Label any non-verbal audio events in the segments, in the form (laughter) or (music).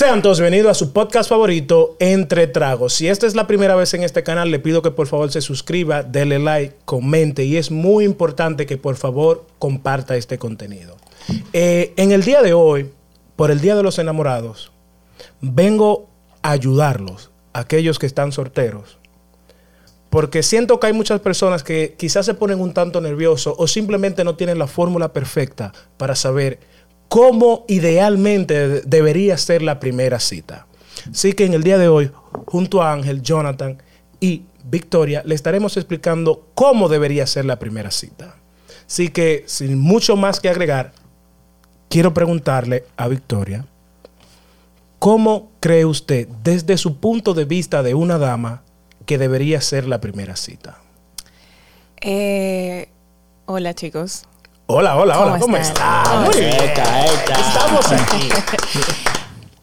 Sean todos bienvenidos a su podcast favorito, Entre Tragos. Si esta es la primera vez en este canal, le pido que por favor se suscriba, dele like, comente y es muy importante que por favor comparta este contenido. Eh, en el día de hoy, por el Día de los Enamorados, vengo a ayudarlos, aquellos que están solteros, porque siento que hay muchas personas que quizás se ponen un tanto nerviosos o simplemente no tienen la fórmula perfecta para saber cómo idealmente debería ser la primera cita. Así que en el día de hoy, junto a Ángel, Jonathan y Victoria, le estaremos explicando cómo debería ser la primera cita. Así que, sin mucho más que agregar, quiero preguntarle a Victoria, ¿cómo cree usted, desde su punto de vista de una dama, que debería ser la primera cita? Eh, hola chicos. Hola, hola, hola, ¿cómo estás? Muy bien. Estamos aquí. (laughs)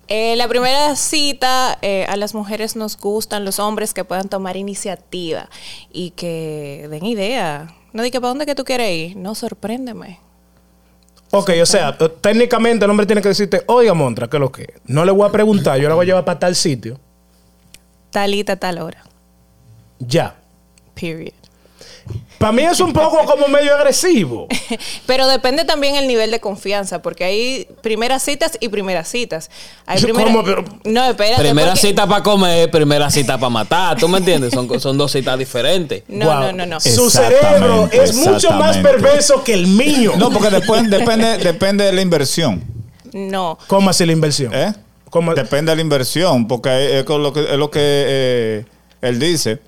Eh, la primera cita, eh, a las mujeres nos gustan los hombres que puedan tomar iniciativa y que den idea. No di que para dónde que tú quieres ir. No, sorpréndeme. Ok, o sea, técnicamente el hombre tiene que decirte, oiga, Montra, ¿qué es lo que? No le voy a preguntar, yo la voy a llevar para tal sitio. Talita, tal hora. Ya. Period. Para mí es un poco como medio agresivo. (laughs) Pero depende también el nivel de confianza, porque hay primeras citas y primeras citas. Hay ¿Cómo? Pero- No, espérate. Primera porque- cita para comer, primera cita para matar. ¿Tú me entiendes? Son, son dos citas diferentes. No, Wow. no, no, no. Su cerebro es mucho más perverso que el mío. No, porque después depende, depende de la inversión. No. ¿Cómo así la inversión? ¿eh? ¿Cómo? Depende de la inversión, porque es, con lo que, es lo que eh, él dice.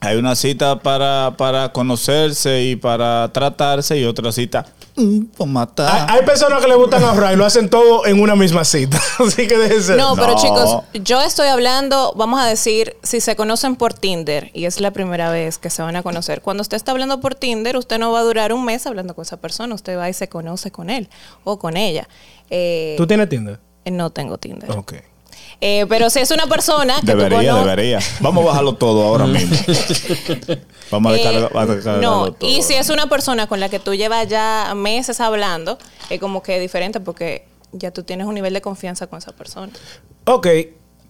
Hay una cita para, para conocerse y para tratarse y otra cita mm, para matar. Hay, hay personas que le gustan ahorrar y lo hacen todo en una misma cita. (laughs) Así que déjense. No, pero No. chicos, yo estoy hablando, vamos a decir, si se conocen por Tinder y es la primera vez que se van a conocer. Cuando usted está hablando por Tinder, usted no va a durar un mes hablando con esa persona. Usted va y se conoce con él o con ella. Eh, ¿Tú tienes Tinder? no tengo Tinder. Ok. Eh, pero si es una persona que tú Debería, debería. Vamos a bajarlo todo ahora mismo. Vamos a Eh, descargar- a descargarlo no, todo. y si es una persona con la que tú llevas ya meses hablando, es como que diferente porque ya tú tienes un nivel de confianza con esa persona. Ok.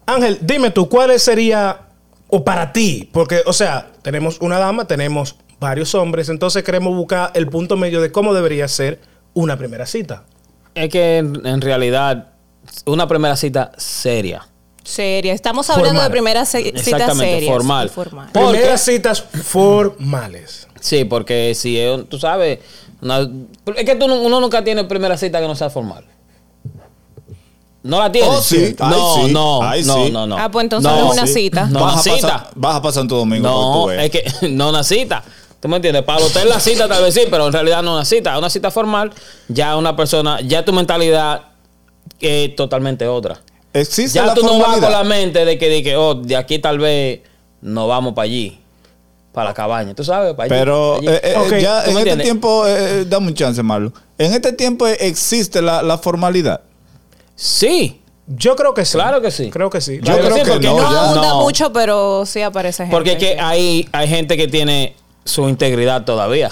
Ángel, dime tú, ¿cuál sería, o para ti? Porque, o sea, tenemos una dama, tenemos varios hombres, entonces queremos buscar el punto medio de cómo debería ser una primera cita. Es que en, en realidad, una primera cita seria. Seria. Estamos hablando Formal. de primeras ci- citas Exactamente, serias. formal. formal. Primeras citas formales. Sí, porque si es, tú sabes, una- es que tú, no- uno nunca tiene primera cita que no sea formal. ¿No la tienes? Oh, sí. Ay, No, sí. no, Ay, no, sí. no, no. Ah, pues entonces No, es una sí. cita. No, vas, una a cita. pasar, vas a pasar Santo Domingo. para No, es que (laughs) no una cita. ¿Tú me entiendes? Para usted la cita tal vez sí, pero en realidad no una cita. Una cita formal, ya una persona, ya tu mentalidad es totalmente otra. Existe Ya la tú no vas formalidad. con la mente de que, de que, oh, de aquí tal vez nos vamos para allí, para la cabaña. ¿Tú sabes? Para allí, Pero allí. eh, eh, Ok, ya ¿tú en este tiempo, eh, eh, dame un chance, Marlo. En este tiempo existe la, la formalidad. Sí, Yo creo que sí. Claro que sí. Creo que sí. Yo Claro creo sí, que porque no, No abunda No. mucho, pero sí aparece gente. porque es que hay, hay gente que tiene su integridad todavía.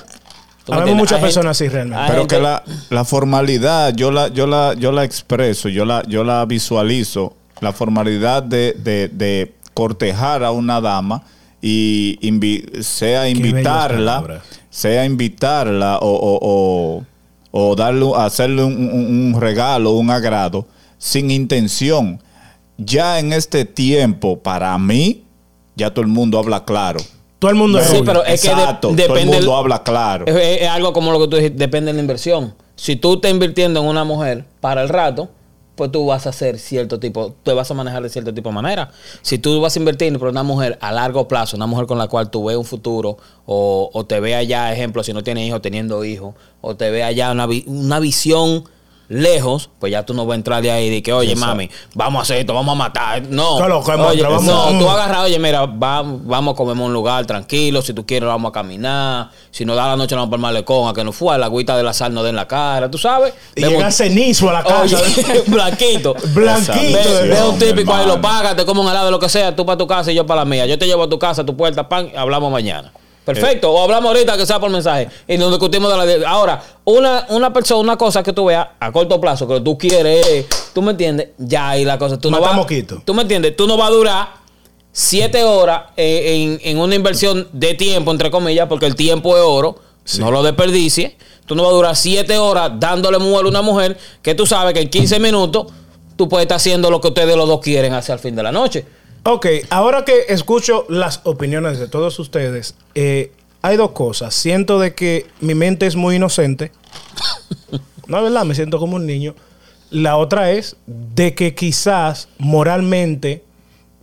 ¿Tú me Habemos muchas personas así realmente. Pero gente- que la, la formalidad, yo la, yo la, yo la expreso, yo la, yo la visualizo, la formalidad de, de, de cortejar a una dama y invi- sea invitarla, sea invitarla o, o, o, o darle, hacerle un, un- un regalo, un agrado, sin intención. Ya en este tiempo, para mí, ya todo el mundo habla claro. Todo el mundo es Sí, rubio. pero es que de- Exacto, todo el depende mundo habla claro. Es, es algo como lo que tú dijiste, depende de la inversión. Si tú estás invirtiendo en una mujer para el rato, pues tú vas a hacer cierto tipo, tú vas a manejar de cierto tipo de manera. Si tú vas a invertir por una mujer a largo plazo, una mujer con la cual tú ves un futuro, o, o te ve allá, ejemplo, si no tienes hijos, teniendo hijos, o te ve allá una, vi- una visión lejos, pues ya tú no vas a entrar de ahí y de que, oye, Exacto. mami, vamos a hacer esto, vamos a matar. No, oye, vamos- no, vamos- tú agarras, oye, mira, va- vamos a comer un lugar tranquilo, si tú quieres vamos a caminar, si nos da la noche nos vamos por el malecón, a que nos fue, la agüita de la sal nos den la cara, tú sabes. Y Vemos- llega cenizo a la casa. Oye, (laughs) blanquito. Blanquito. Ve, un típico ahí, lo pagas, te como un helado, lo que sea, tú para tu casa y yo para la mía. Yo te llevo a tu casa, a tu puerta, pan, hablamos mañana. Perfecto. o hablamos ahorita que sea por mensaje. Y nos discutimos de la. Ahora, una, una persona, una cosa que tú veas a corto plazo, que tú quieres, tú me entiendes, ya ahí la cosa. Tú no vas. moquito. Tú me entiendes, tú no vas a durar siete horas en, en una inversión de tiempo, entre comillas, porque el tiempo es oro. No lo desperdicies. Tú no vas a durar siete horas dándole mujer a una mujer que tú sabes que en 15 minutos tú puedes estar haciendo lo que ustedes los dos quieren hacia el fin de la noche. Ok, ahora que escucho las opiniones de todos ustedes, eh, hay dos cosas. Siento de que mi mente es muy inocente. (laughs) No, es verdad, me siento como un niño. La otra es de que quizás moralmente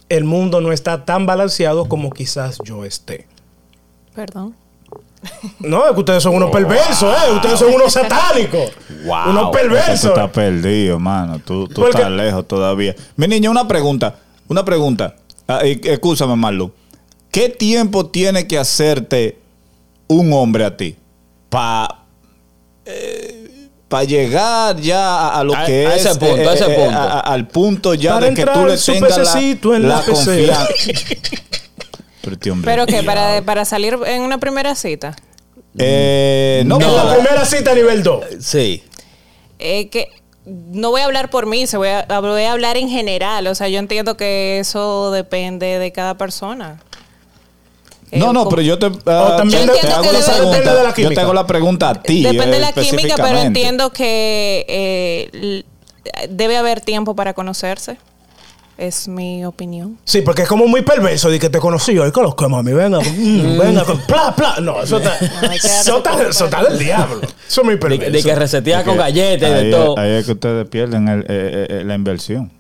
el mundo no está tan balanceado como quizás yo esté. Perdón. No, es que ustedes son unos perversos, ¿eh? Ustedes son unos (laughs) satánicos. Wow, unos Tú perversos. estás perdido, mano. Tú, tú Porque- estás lejos todavía. Mi niña, una pregunta. Una pregunta. Ah, y- Escúchame, Marlon. ¿Qué tiempo tiene que hacerte un hombre a ti? Para llegar ya a, a lo A- que a es. ese punto, a ese punto. a- al punto ya Para de que tú le tengas la, la la confianza. (laughs) Pero, hombre, Pero que para, para salir en una primera cita. Eh, no, en pero- la primera cita nivel 2. Sí. Eh, que no voy a hablar por mí, se voy a, voy a hablar en general. O sea, yo entiendo que eso depende de cada persona. Eh, No, no, como- pero yo te, ah, O también te- de- te Yo hago entiendo la que pregunta. depende de la yo te hago la pregunta a ti. Depende eh, de la química, pero entiendo que eh, debe haber tiempo para conocerse. Es mi opinión. Sí, porque es como muy perverso de que te conocí hoy con los que mami, venga, mm, venga, con pla, pla. No, eso está, eso está, poco eso está del diablo. Eso es muy perverso. de que resetea con galletas y de todo. ahí es que ustedes pierden el- eh, eh, eh, la inversión.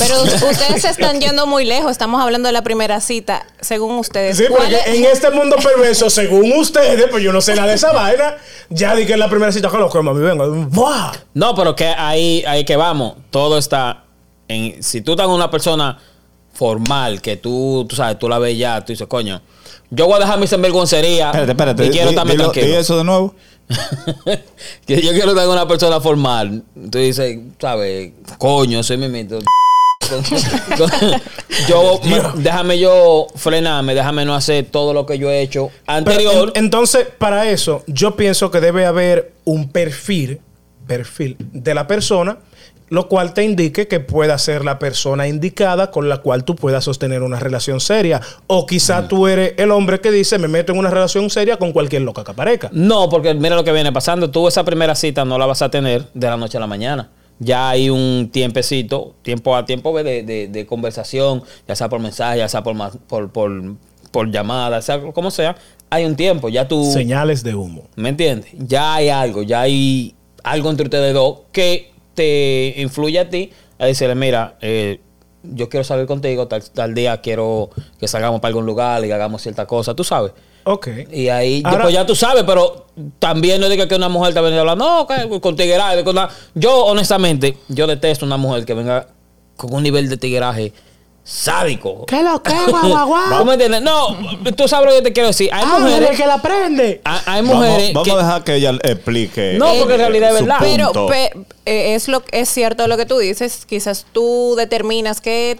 Pero (laughs) ustedes se están yendo muy lejos. Estamos hablando de la primera cita, según ustedes. Sí, ¿Cuál porque es- en este mundo perverso, según ustedes, pues yo no sé nada de esa vaina, ya di que en la primera cita con los que mami, venga, ¡buah! No, pero que ahí, ahí que vamos. Todo está en. Si tú estás con una persona formal, que tú, tú sabes, tú la ves ya, tú dices, coño, yo voy a dejar mi sinvergüencería. Espérate, espérate. Y quiero estarme dilo- tranquilo. eso de nuevo? (laughs) que yo quiero estar con una persona formal. Tú dices, ¿sabes? Coño, soy mi mito. (laughs) yo, me- déjame yo frenarme, déjame no hacer todo lo que yo he hecho anterior. en- entonces, para eso, yo pienso que debe haber un perfil, perfil de la persona, lo cual te indique que pueda ser la persona indicada con la cual tú puedas sostener una relación seria. O quizá tú eres el hombre que dice, me meto en una relación seria con cualquier loca que aparezca. No, porque mira lo que viene pasando. Tú esa primera cita no la vas a tener de la noche a la mañana. Ya hay un tiempecito, tiempo a tiempo de, de- de conversación, ya sea por mensaje, ya sea por, por, por, por llamada, sea como sea. Hay un tiempo, ya tú... Señales de humo. ¿Me entiendes? Ya hay algo, ya hay algo entre ustedes dos que te influye a ti a decirle, mira, eh, yo quiero salir contigo, tal, tal día quiero que salgamos para algún lugar y hagamos cierta cosa, tú sabes. Ok. Y ahí, Ahora- pues ya tú sabes, pero también no digas que una mujer te venga hablando, no, que con tigueraje. con la-". Yo, honestamente, yo detesto una mujer que venga con un nivel de tigueraje sádico. ¿Qué lo que, guau, guau, (laughs) entiendes? No, tú sabes lo que te quiero decir. Hay Ángel, mujeres, el que la prende. hay, hay mujeres Vamos, vamos que... a dejar que ella explique. No, porque en realidad es verdad. Pero pe- eh, es lo es cierto lo que tú dices. Quizás tú determinas qué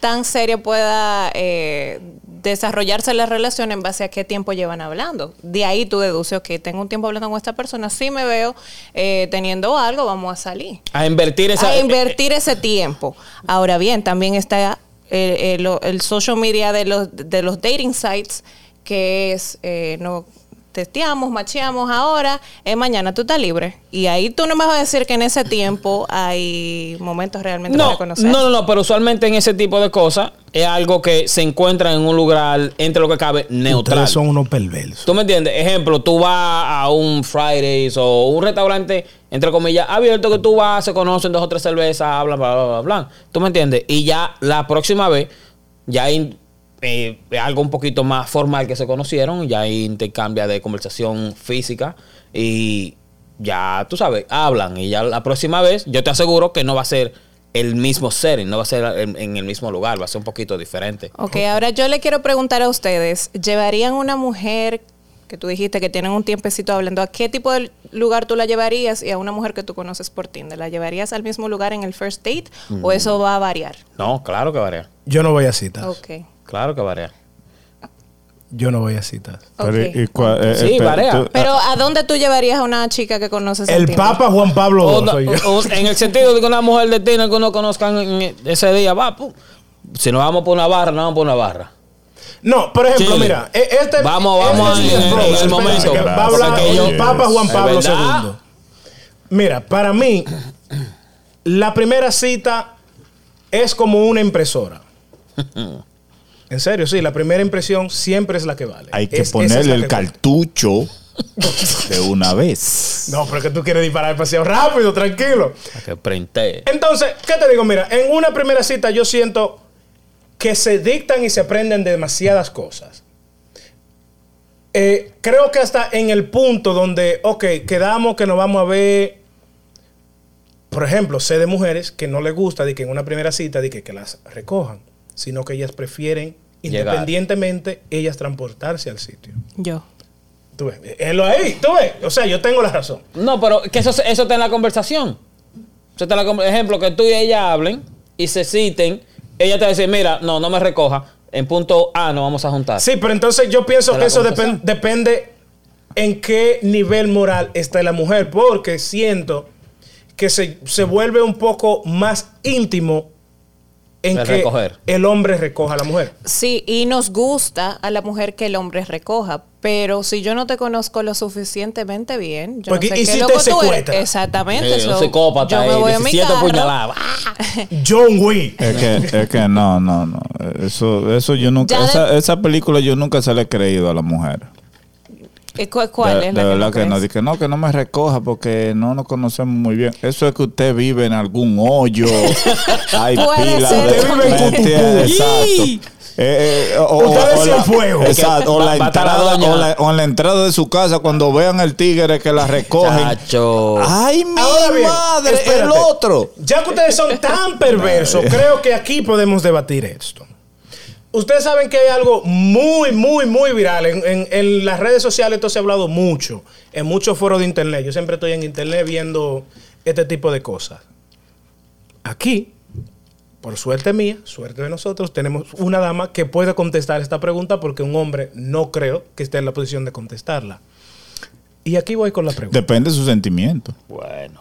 tan seria pueda eh, desarrollarse la relación en base a qué tiempo llevan hablando. De ahí tú deduces, ok, tengo un tiempo hablando con esta persona, sí me veo eh, teniendo algo, vamos a salir. A invertir esa... a invertir ese tiempo. Ahora bien, también está el, el- lo- el social media de los, de los dating sites, que es, eh, no testeamos, macheamos ahora, eh, mañana tú estás libre. Y ahí tú no me vas a decir que en ese tiempo hay momentos realmente para No, conocer. no, no, no, pero usualmente en ese tipo de cosas es algo que se encuentra en un lugar entre lo que cabe neutral. Ustedes son unos perversos. ¿Tú me entiendes? Ejemplo, tú vas a un Fridays o un restaurante, entre comillas, abierto que tú vas, se conocen dos o tres cervezas, hablan, bla, bla, bla, bla. ¿Tú me entiendes? Y ya la próxima vez, ya hay eh, algo un poquito más formal que se conocieron, ya hay intercambio de conversación física y ya, tú sabes, hablan. Y ya la próxima vez, yo te aseguro que no va a ser el mismo setting, no va a ser en, en el mismo lugar, va a ser un poquito diferente. Ok, ahora yo le quiero preguntar a ustedes, ¿llevarían una mujer que tú dijiste que tienen un tiempecito hablando, ¿a qué tipo de lugar tú la llevarías y a una mujer que tú conoces por Tinder? ¿La llevarías al mismo lugar en el first date o eso va a variar? No, claro que varía. Yo no voy a citas. Ok. Claro que varía. yo no voy a citas. Pero. ¿y cuál- eh, Sí, varía. tú- Pero ¿a dónde tú llevarías a una chica que conoces El? Papa Juan Pablo II o- en el sentido de que una mujer de Tinder que uno conozcan en ese día, va, pum. Si nos vamos por una barra, nos vamos por una barra. No, por ejemplo, Chile. mira, e- este, Vamos, este vamos en- en el momento. que Va a hablar yo- Papa Juan ¿Es Pablo? II. Mira, para mí, la primera cita es como una impresora. (laughs) En serio, sí, la primera impresión siempre es la que vale. Hay que Es- esa es ponerle el que cartucho (laughs) de una vez. No, pero es que tú quieres disparar demasiado rápido, tranquilo. Para que printe. Entonces, ¿qué te digo? Mira, en una primera cita yo siento que se dictan y se aprenden demasiadas cosas. Eh, creo que hasta en el punto donde, ok, quedamos que nos vamos a ver, por ejemplo, sé de mujeres que no les gusta de que en una primera cita de que, que las recojan, sino que ellas prefieren, Llegar. independientemente, ellas transportarse al sitio. Yo. Tú ves, es lo ahí, tú ves. O sea, yo tengo la razón. No, pero que eso, eso está en la conversación. Eso está en la ejemplo, que tú y ella hablen y se citen. Ella te va a decir, mira, no, no me recoja. En punto A nos vamos a juntar. Sí, pero entonces yo pienso que eso depende en qué nivel moral está la mujer, porque siento que se, se vuelve un poco más íntimo en De que recoger. el hombre recoja a la mujer. Sí, y nos gusta a la mujer que el hombre recoja, pero si yo no te conozco lo suficientemente bien, yo Porque, no sé ¿y qué si loco te tú eres. Exactamente. Un so, psicópata yo me voy a mi 17 carro. puñaladas. (laughs) John Wick. Es que, es que no, no, no. Eso, eso yo nunca. Ya de- Esa, esa película yo nunca se la he creído a la mujer. ¿Cu- ¿Cuál de, es de la verdad que, que, no que no, que no me recoja porque no nos conocemos muy bien. Eso es que usted vive en algún hoyo. (laughs) Hay pila de. Exacto. Eh, eh, o, o la- fuego. Exacto. O la, entrada, o, la, o en la entrada de su casa, cuando vean el tigre que la recogen. Chacho. ¡Ay, mi Ahora bien, madre! El otro. Ya que ustedes son tan perversos, (laughs) creo que aquí podemos debatir esto. Ustedes saben que hay algo muy, muy, muy viral. En, en- en las redes sociales esto se ha hablado mucho. En muchos foros de internet. Yo siempre estoy en internet viendo este tipo de cosas. Aquí, por suerte mía, suerte de nosotros, tenemos una dama que puede contestar esta pregunta porque un hombre no creo que esté en la posición de contestarla. Y aquí voy con la pregunta. Depende de su sentimiento. Bueno.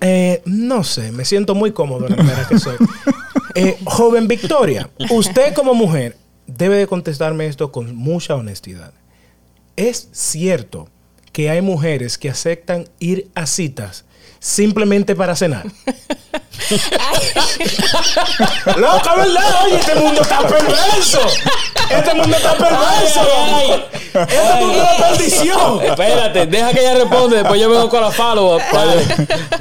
Eh, no sé, me siento muy cómodo en la manera que soy. (laughs) Eh, joven Victoria, usted como mujer debe de contestarme esto con mucha honestidad. ¿Es cierto que hay mujeres que aceptan ir a citas simplemente para cenar? Loca, ¿verdad? Oye, este mundo está perverso. Este mundo está perverso. Ay, ay, Este mundo es una perdición. Espérate, deja que ella responda. Después yo vengo con la follow-up. Dale.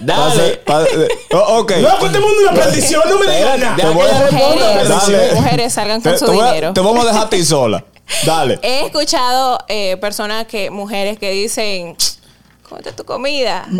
Dale. Pa- pa- oh, ok. Loco, este mundo es una perdición. No me digas nada. deja que ella responda. Mujeres, Dale. mujeres salgan con Te, su te voy a- dinero. te vamos a dejar a ti sola. Dale. He escuchado eh, personas que, mujeres que dicen, cómete tu comida. (laughs)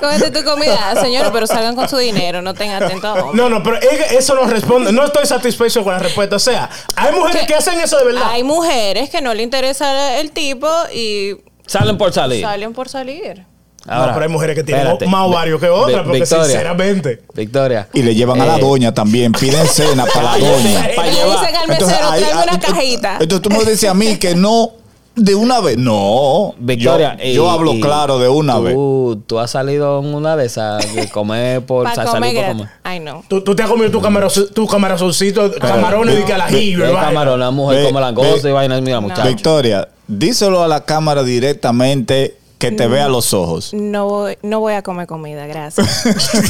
cómete tu comida, señores, pero salgan con su dinero, no tengan atento a hombres. No, no, pero es- eso no responde. No estoy satisfecho con la respuesta. O sea, hay mujeres Que- que hacen eso de verdad. Hay mujeres que no le interesa el tipo y Salen por salir. salen por salir. no, pero hay mujeres que tienen espérate. más ovarios que otras, porque Victoria, sinceramente. Victoria. Y le llevan a la Eh, doña también. Piden cena para la doña. (laughs) Pa' Le llevar. dicen al Entonces, mesero, ahí- una cajita. Entonces tú me dices a mí que no de una vez. No. Victoria. Yo, yo y- hablo y claro de una tú, vez. Tú has salido en una de esas de comer (laughs) por sa- comer salir por comer. Ay, no. Tú, tú te has comido tu, camaro, tu camarazoncito, camarones y que al ajillo, El y vaina. camarón, la mujer Ve- come langosta ve- y vaina. Mira, muchacho. Victoria, díselo a la cámara directamente que te vea los ojos. No voy, no voy a comer comida, gracias. (laughs)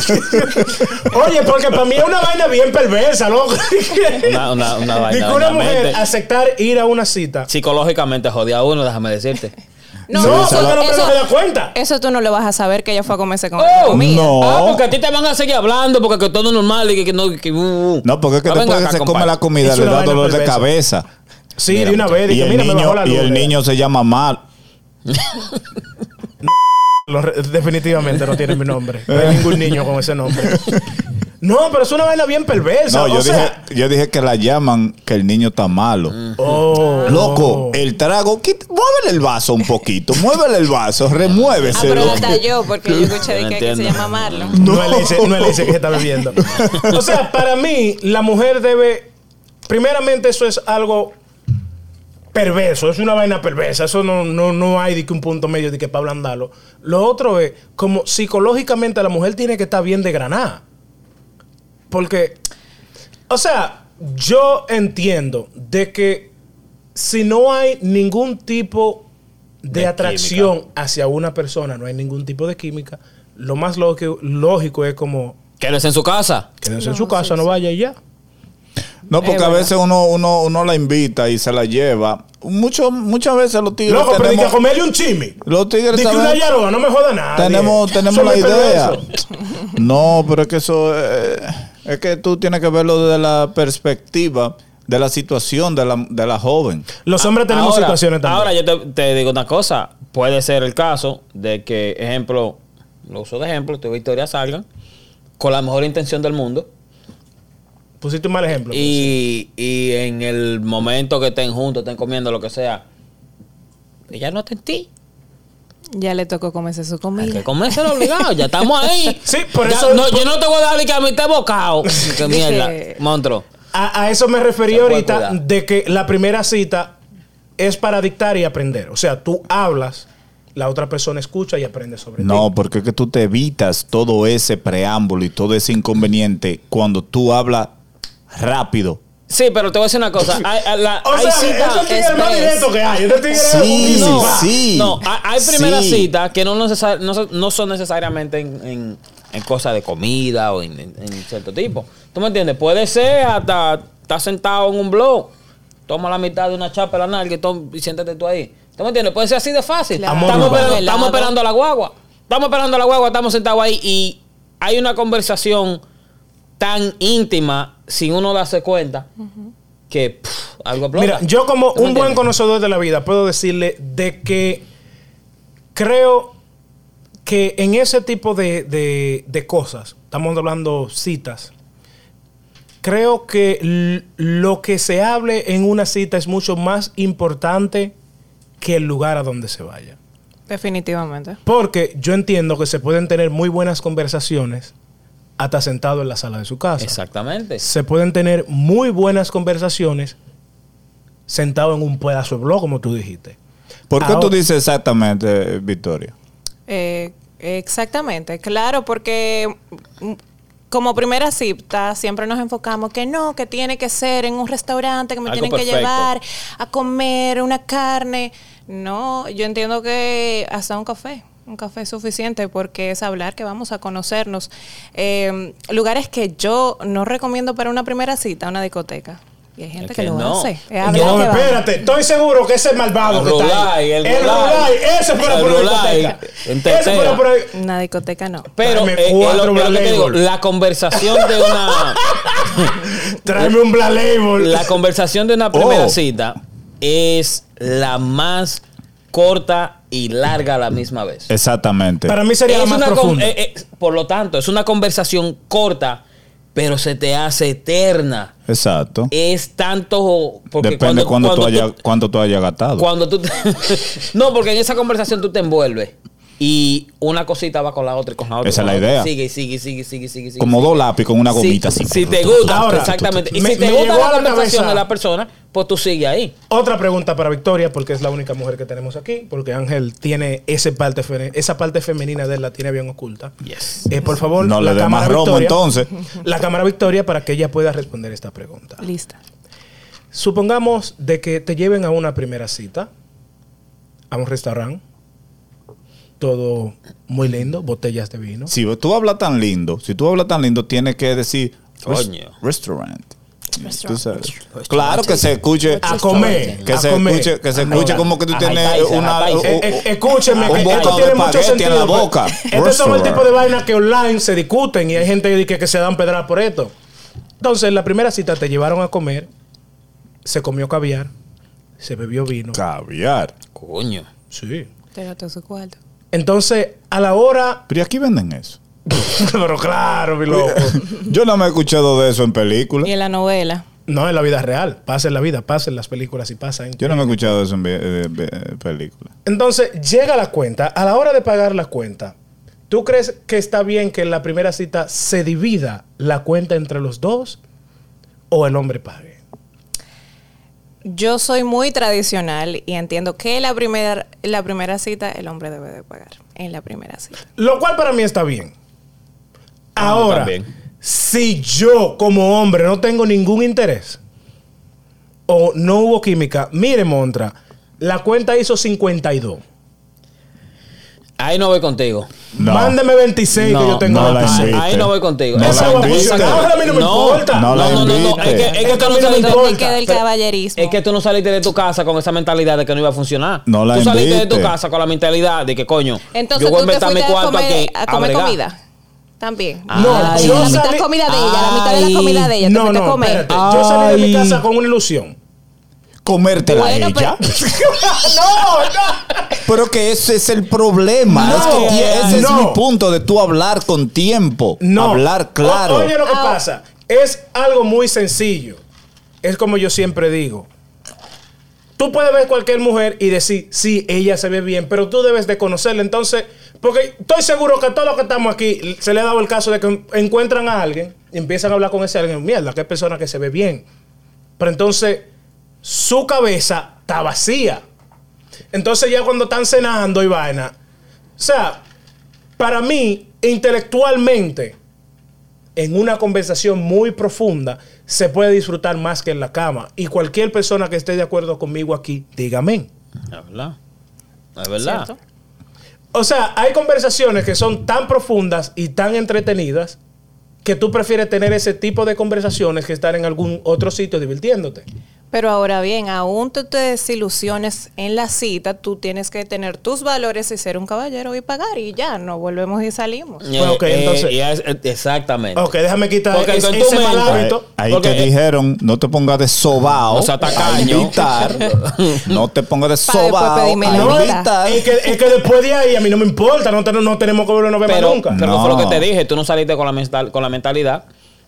Oye, porque para mí es una vaina bien perversa, loco. (laughs) Una, una, una Y vaina. que una en la mujer mente. aceptar ir a una cita. Psicológicamente jodía a uno, déjame decirte. (laughs) No, No, eso, porque no eso- das cuenta. eso tú no lo vas a saber que ella fue a comerse con Oh, comida. no. Ah, porque a ti te van a seguir hablando porque que todo es normal y que, que no. Que, uh, uh. No, porque es que Ah, después venga que se come la comida Es le da dolor de cabeza. Sí, Mira, de una vez. Y dije, el, mira, me bajó niño, la y luz. el niño se llama mal. (laughs) Definitivamente no tiene mi nombre. No hay ningún niño con ese nombre. No, pero es una vaina bien perversa. No, o yo dije, sea, yo dije que la llaman que el niño está malo. oh, Loco, el trago, quit- muévele el vaso un poquito, muévele el vaso, Ah, remuévese. pero loco. hasta yo, porque yo escuché de No que, que se llama Marlon. No, él dice, no él dice que está bebiendo. O sea, para mí, la mujer debe primeramente eso es algo perverso, es una vaina perversa, eso no, no, no hay de que un punto medio de que para ablandarlo. Lo otro es como psicológicamente la mujer tiene que estar bien de granada. Porque, o sea, yo entiendo de que si no hay ningún tipo de, De atracción hacia una persona, no hay ningún tipo de química, lo más lógico, lógico es como Quédese en su casa. quédense en su casa, no vaya y ya. No, porque a veces uno, uno, uno la invita y se la lleva. Mucho, muchas veces los tigres Loco, pero que a tenemos, comerle un chimi. los tigres Di que una no me joda nada. tenemos, tenemos la idea. (laughs) No, pero es que eso eh, es que tú tienes que verlo desde la perspectiva de la situación de la, de la joven. Los hombres tenemos Ahora- situaciones también. Ahora yo te, te digo una cosa. Puede ser el caso de que, ejemplo, lo uso de ejemplo, tu Victoria salgan con la mejor intención del mundo Pusiste un mal ejemplo. y, y en el momento que estén juntos, estén comiendo lo que sea, ella no está en ti. Ya le tocó comerse su Hay comida. que comérselo obligado, ya estamos (laughs) ahí. Sí, por Ya, eso- no, yo no te voy a dar ni que a mí te bocado. (laughs) Que mierda, monstruo. A, a eso me referí ahorita cuidar. de que la primera cita es para dictar y aprender. O sea, tú hablas, la otra persona escucha y aprende sobre ti. No, porque es que tú te evitas todo ese preámbulo y todo ese inconveniente cuando tú hablas rápido. Sí, pero te voy a decir una cosa. (laughs) Hay, la- O hay sea, citas- eso es el tigre más express. directo que hay. Este tigre es Sí, No, sí. no, hay, hay primeras Sí. citas que no, necesar- no, son- no son necesariamente en, en- en cosas de comida o en, en- en cierto tipo. ¿Tú me entiendes? Puede ser hasta estar sentado en un blog, toma la mitad de una chapa en la nalga y, tom- y siéntate tú ahí. ¿Tú me entiendes? Puede ser así de fácil. Claro. Estamos, esperando, estamos Helado. esperando a la guagua. Estamos esperando a la guagua, estamos sentados ahí y hay una conversación tan íntima sin uno darse cuenta que pff, algo explota. Mira, yo como ¿Tú me un buen conocedor de la vida puedo decirle de que creo que en ese tipo de, de- de cosas, estamos hablando citas, creo que lo que se hable en una cita es mucho más importante que el lugar a donde se vaya. Definitivamente. Porque yo entiendo que se pueden tener muy buenas conversaciones hasta sentado en la sala de su casa. Exactamente. Se pueden tener muy buenas conversaciones sentado en un pedazo de blog, como tú dijiste. ¿Por qué tú dices exactamente, Victoria? Eh, exactamente, claro, porque mm, como primera cita siempre nos enfocamos que no, que tiene que ser en un restaurante, que me Algo tienen que llevar a comer una carne. No, yo entiendo que hasta un café. Un café es suficiente porque es hablar que vamos a conocernos. Eh, lugares que yo no recomiendo para una primera cita, una discoteca. Y hay gente Es que, que lo no. hace. Es No, espérate, estoy seguro que ese malvado El que está ahí. Rulay, el el Rulay. Rulay, ese El por discoteca. Ese tetera. por ahí. Una discoteca no. Pero Dame eh, eh, cuatro lo- lo que te Black digo, Label. la conversación de una (laughs) Tráeme un Black Label. la conversación de una primera Oh. cita es la más corta y larga a la misma vez. Exactamente. Para mí sería la Es más una con- profunda. eh, eh, por lo tanto, es una conversación corta, pero se te hace eterna. Exacto. Es tanto porque Depende cuando, cuánto, tú cuando haya, cuánto tú hayas gastado. Cuando tú te- (laughs) no, porque en esa conversación tú te envuelves y una cosita va con la otra y con la otra. Esa es la idea. Sigue, sigue, sigue, sigue, sigue, sigue. Como sigue. dos lápiz con una gomita así. Si, te gusta, Ahora, exactamente. Y me- si te gusta la a la conversación cabeza- de la persona, pues tú sigues ahí. Otra pregunta para Victoria, porque es la única mujer que tenemos aquí, porque Ángel tiene ese parte fe- esa parte femenina de él la tiene bien oculta. Yes. Eh, por favor, No la le dé cámara más romo Victoria- entonces. La cámara Victoria para que ella pueda responder esta pregunta. Lista. Supongamos de que te lleven a una primera cita, a un restaurante, todo muy lindo, botellas de vino. Si tú hablas tan lindo, si tú hablas tan lindo, tienes que decir Coño. restaurant. Restaurant. Tú sabes. Claro que se escuche. A comer, Que se escuche, que se escuche como que tú tienes una. jaitarse. Eh, eh, escúcheme, que esto de tiene mucho espagueti en sentido. la boca. Estos son el tipo de vainas que online se discuten y hay gente que, que se dan pedras por esto. Entonces, en la primera cita te llevaron a comer, se comió caviar, se bebió vino. Caviar. Coño. Sí. Te gastó su cuarto. Entonces, a la hora. Pero ¿y aquí venden eso. (laughs) Pero claro, mi loco. (laughs) Yo no me he escuchado de eso en películas. Y en la novela. No en la vida real. Pasa en la vida, pasa en las películas y pasa en. Yo no me he escuchado de eso en eh, eh, películas. Entonces, llega la cuenta. A la hora de pagar la cuenta, ¿tú crees que está bien que en la primera cita se divida la cuenta entre los dos o el hombre pague? Yo soy muy tradicional y entiendo que la primera, la primera cita el hombre debe de pagar. En la primera cita. Lo cual para mí está bien. Ah, Ahora, si yo como hombre no tengo ningún interés o no hubo química, mire, Montra, la cuenta hizo 52. Ahí no voy contigo. No. Mándeme 26 que No, yo tengo no la 26. invite. Ahí no voy contigo. No Esa la invite. funcionar. Ahora a mí no me importa. No la no, no, no, invite. Es que, es que tú no no me saliste, importa. Técnica del pero- caballerismo. es que tú no saliste de tu casa con esa mentalidad de que no iba a funcionar. No la Tú saliste de tu casa con la mentalidad de que, coño, Entonces yo voy a inventar mi a cuarto comer, aquí a comer comida. También. No, Ay. yo la mitad salí- comida de ella, la mitad de la comida de ella. No, no, comer. espérate. Yo salí de mi casa con una ilusión. Comértela Bueno, ella. (laughs) no, no. Pero que ese es el problema. No, es que ese no. es mi punto de tú hablar con tiempo. No. Hablar claro. O- oye lo que Ah. pasa. Es algo muy sencillo. Es como yo siempre digo. Tú puedes ver cualquier mujer y decir, sí, ella se ve bien, pero tú debes de conocerla. Entonces, porque estoy seguro que todos los que estamos aquí se le ha dado el caso de que encuentran a alguien y empiezan a hablar con ese alguien. Mierda, qué persona que se ve bien. Pero entonces, su cabeza está vacía. Entonces, ya cuando están cenando y vaina. O sea, para mí, intelectualmente, en una conversación muy profunda, se puede disfrutar más que en la cama. Y cualquier persona que esté de acuerdo conmigo aquí, dígame. Es verdad. Es verdad. ¿Cierto? O sea, hay conversaciones que son tan profundas y tan entretenidas que tú prefieres tener ese tipo de conversaciones que estar en algún otro sitio divirtiéndote. Pero ahora bien, aún tú te desilusiones en la cita, tú tienes que tener tus valores y ser un caballero y pagar y ya, no volvemos y salimos. Eh, Bueno, ok, eh, entonces- es- eh, exactamente. Ok, déjame quitar Porque tu ese mal mente- hábito. ahí Porque- te dijeron, no te pongas de sobao No sea a invitar. (laughs) no te pongas de sobao a No, invitar. es, que, es que después de ahí a mí no me importa, no, te- no tenemos que volvernos a más nunca. pero No. fue lo que te dije, tú no saliste con la, mental, con la mentalidad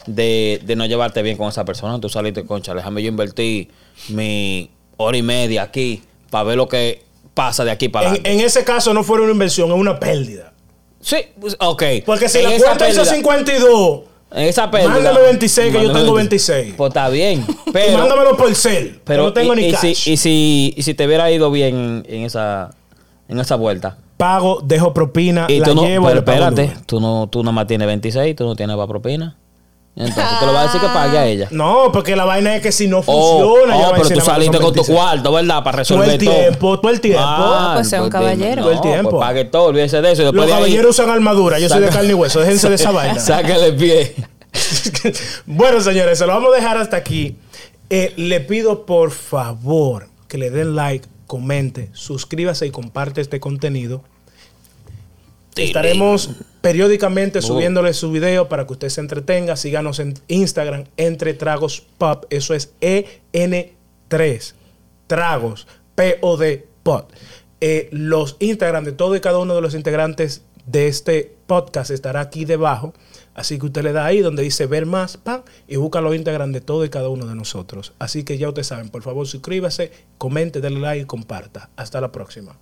de, de no llevarte bien con esa persona. Tú saliste, concha, déjame yo invertir mi hora y media aquí para ver lo que pasa de aquí para En, adelante. en ese caso no fue una inversión, es una pérdida. Sí, pues, ok. Porque si En la cuenta hizo pérdida- 52 En esa pérdida. Mándame 26, que yo tengo 26. Pues está bien. (laughs) y Pero, mándamelo por cel, pero no tengo y, ni y cash. si, y, si, y si te hubiera ido bien en, esa, en esa vuelta. Pago, dejo propina, Y la tú no, llevo pero espérate, tú no, tú nada más tienes 26, tú no tienes para propina. Entonces tú le vas a decir que pague a ella. No, porque la vaina es que si no Oh, funciona, ya oh, va a pero tú saliste con tu 26. cuarto, ¿verdad? Para Todo resolver el todo. tiempo, todo el tiempo. Ah, pues sea un dime, caballero. Todo el tiempo. Pues pague todo, olvídese de eso. Después Los de ahí, caballeros usan armadura, yo soy de carne y hueso, déjense de esa vaina. (laughs) Sácale el pie. (laughs) bueno, señores, se lo vamos a dejar hasta aquí. Eh, le pido por favor que le den like, comente, suscríbase y comparte este contenido. Estaremos periódicamente subiéndole su video para que usted se entretenga. Síganos en Instagram, Entre Tragos Pop. Eso es EN3. Tragos. P-O-D Pod. Eh, los Instagram de todo y cada uno de los integrantes de este podcast estará aquí debajo. Así que usted le da ahí donde dice ver más, pan, y busca los Instagram de todo y cada uno de nosotros. Así que ya ustedes saben, por favor suscríbase, comente, denle like y comparta. Hasta la próxima.